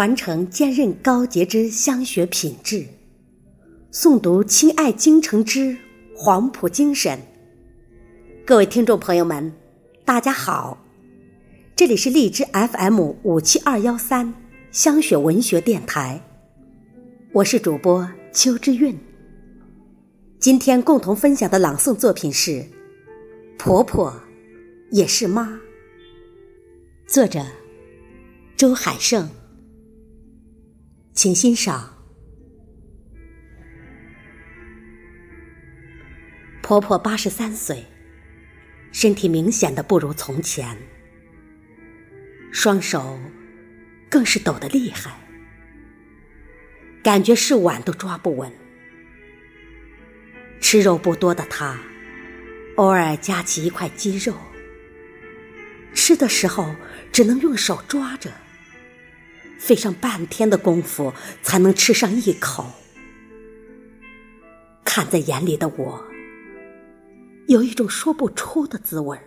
传承坚韧高洁之香学品质，诵读亲爱京城之黄埔精神。各位听众朋友们，大家好，这里是荔枝 FM 五七二幺三香雪文学电台，我是主播邱之韵。今天共同分享的朗诵作品是《婆婆也是妈》，作者周海胜。请欣赏。婆婆八十三岁，身体明显的不如从前，双手更是抖得厉害，感觉是碗都抓不稳。吃肉不多的她，偶尔夹起一块鸡肉，吃的时候只能用手抓着。费上半天的功夫才能吃上一口，看在眼里的我，有一种说不出的滋味儿。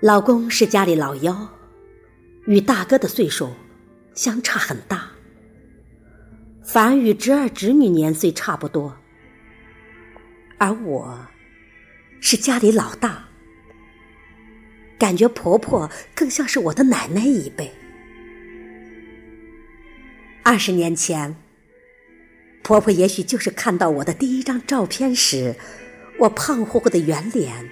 老公是家里老幺，与大哥的岁数相差很大，反而与侄儿侄女年岁差不多，而我是家里老大。感觉婆婆更像是我的奶奶一辈。二十年前，婆婆也许就是看到我的第一张照片时，我胖乎乎的圆脸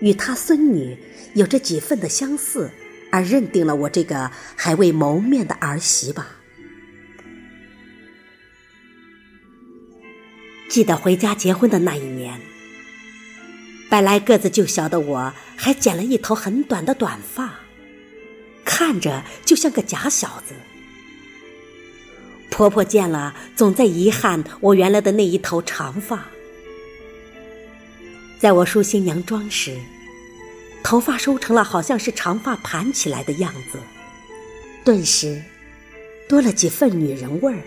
与她孙女有着几分的相似，而认定了我这个还未谋面的儿媳吧。记得回家结婚的那一年。本来个子就小的我，还剪了一头很短的短发，看着就像个假小子。婆婆见了，总在遗憾我原来的那一头长发。在我梳新娘妆时，头发梳成了好像是长发盘起来的样子，顿时多了几分女人味儿。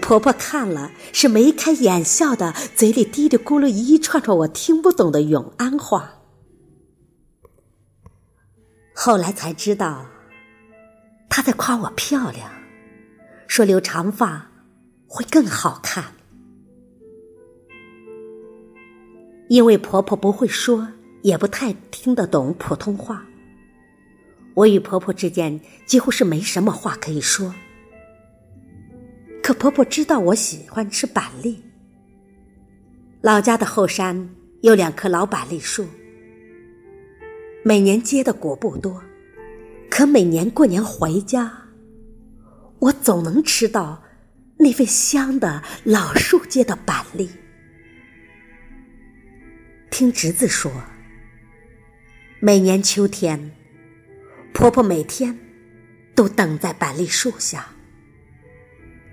婆婆看了是眉开眼笑的，嘴里嘀嘀咕噜一串串我听不懂的永安话。后来才知道，她在夸我漂亮，说留长发会更好看。因为婆婆不会说，也不太听得懂普通话，我与婆婆之间几乎是没什么话可以说。可婆婆知道我喜欢吃板栗，老家的后山有两棵老板栗树，每年结的果不多，可每年过年回家，我总能吃到那份香的老树结的板栗。听侄子说，每年秋天，婆婆每天都等在板栗树下。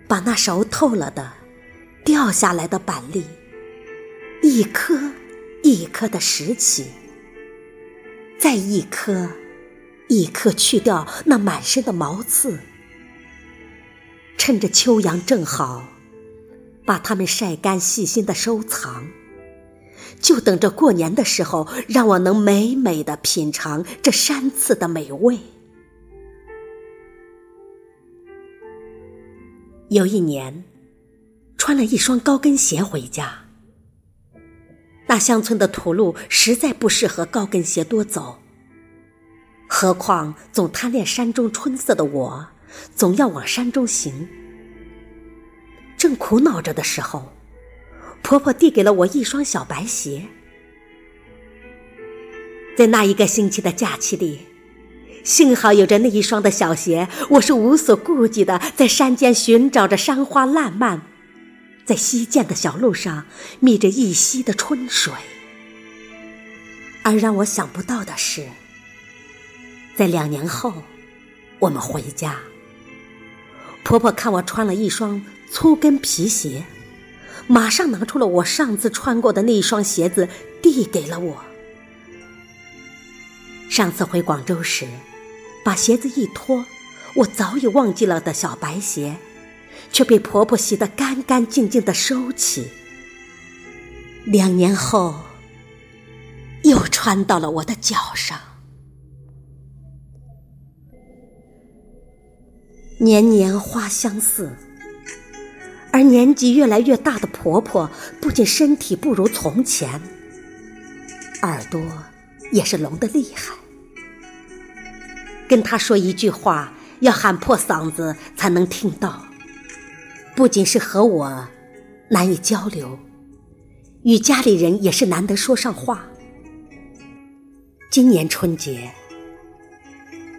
把那熟透了的、掉下来的板栗，一颗一颗的拾起，再一颗一颗去掉那满身的毛刺，趁着秋阳正好，把它们晒干，细心的收藏，就等着过年的时候，让我能美美的品尝这山刺的美味。有一年，穿了一双高跟鞋回家。那乡村的土路实在不适合高跟鞋多走。何况总贪恋山中春色的我，总要往山中行。正苦恼着的时候，婆婆递给了我一双小白鞋。在那一个星期的假期里。幸好有着那一双的小鞋，我是无所顾忌的，在山间寻找着山花烂漫，在溪涧的小路上觅着一溪的春水。而让我想不到的是，在两年后，我们回家，婆婆看我穿了一双粗跟皮鞋，马上拿出了我上次穿过的那一双鞋子，递给了我。上次回广州时。把鞋子一脱，我早已忘记了的小白鞋，却被婆婆洗得干干净净的收起。两年后，又穿到了我的脚上。年年花相似，而年纪越来越大的婆婆，不仅身体不如从前，耳朵也是聋得厉害。跟他说一句话，要喊破嗓子才能听到。不仅是和我难以交流，与家里人也是难得说上话。今年春节，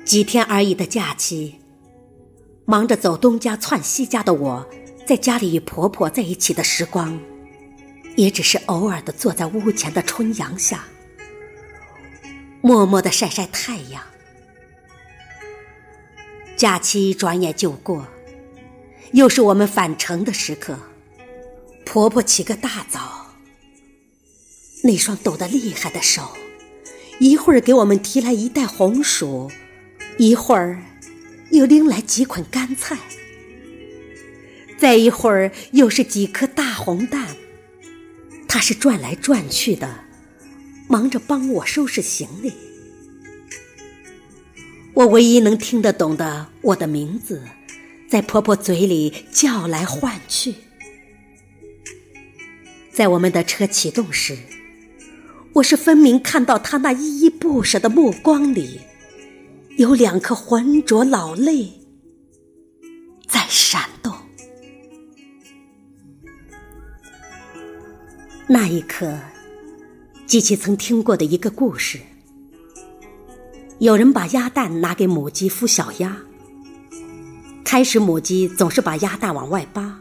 几天而已的假期，忙着走东家窜西家的我，在家里与婆婆在一起的时光，也只是偶尔的坐在屋前的春阳下，默默的晒晒太阳。假期转眼就过。又是我们返程的时刻，婆婆起个大早，那双抖得厉害的手，一会儿给我们提来一袋红薯，一会儿又拎来几捆干菜，再一会儿又是几颗大红蛋，她是转来转去的，忙着帮我收拾行李。我唯一能听得懂的，我的名字。在婆婆嘴里叫来唤去，在我们的车启动时，我是分明看到她那依依不舍的目光里，有两颗浑浊老泪在闪动。那一刻，记起曾听过的一个故事：有人把鸭蛋拿给母鸡孵小鸭。开始，母鸡总是把鸭蛋往外扒，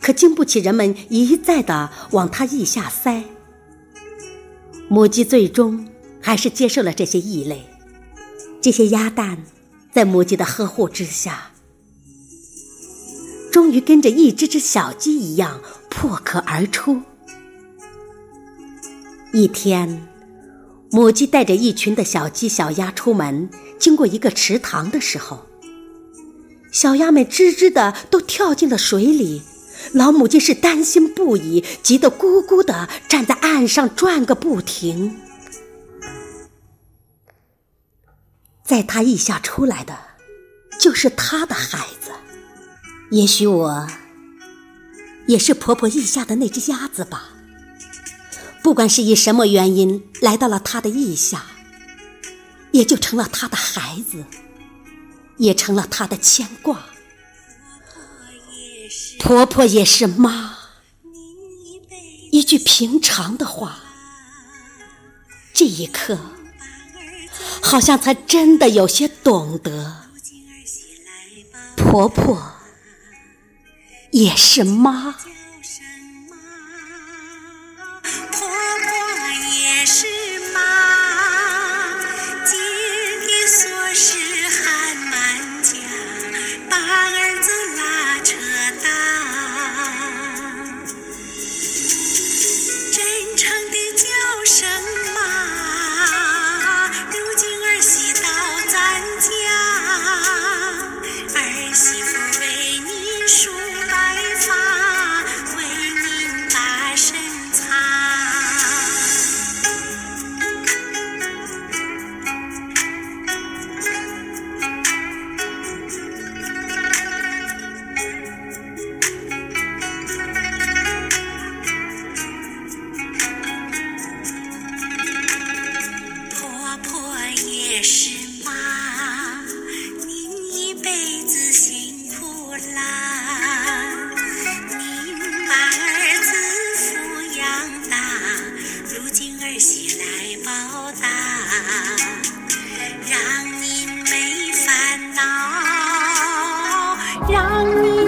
可经不起人们一再的往它腋下塞，母鸡最终还是接受了这些异类。这些鸭蛋在母鸡的呵护之下，终于跟着一只只小鸡一样破壳而出。一天，母鸡带着一群的小鸡、小鸭出门，经过一个池塘的时候。小鸭们吱吱的都跳进了水里，老母鸡是担心不已，急得咕咕的站在岸上转个不停。在它腋下出来的，就是它的孩子。也许我，也是婆婆腋下的那只鸭子吧。不管是以什么原因来到了他的腋下，也就成了他的孩子。也成了他的牵挂。婆婆也是妈，一句平常的话，这一刻，好像才真的有些懂得。婆婆也是妈。是妈您一辈子辛苦啦您把儿子抚养大如今儿媳来报答让您没烦恼让您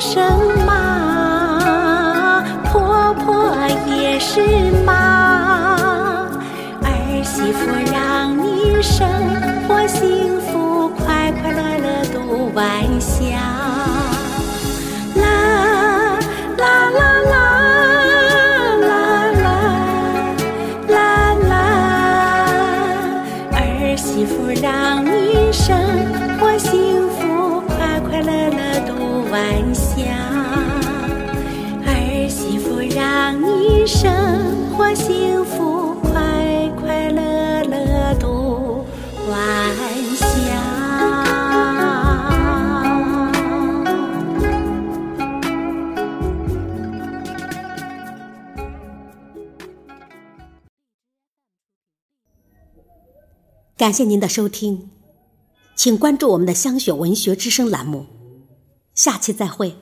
声妈婆婆也是妈儿媳妇让您生活幸福快快乐乐度晚霞啦啦啦啦啦啦啦啦儿媳妇让您生活幸感谢您的收听，请关注我们的香雪文学之声栏目，下期再会。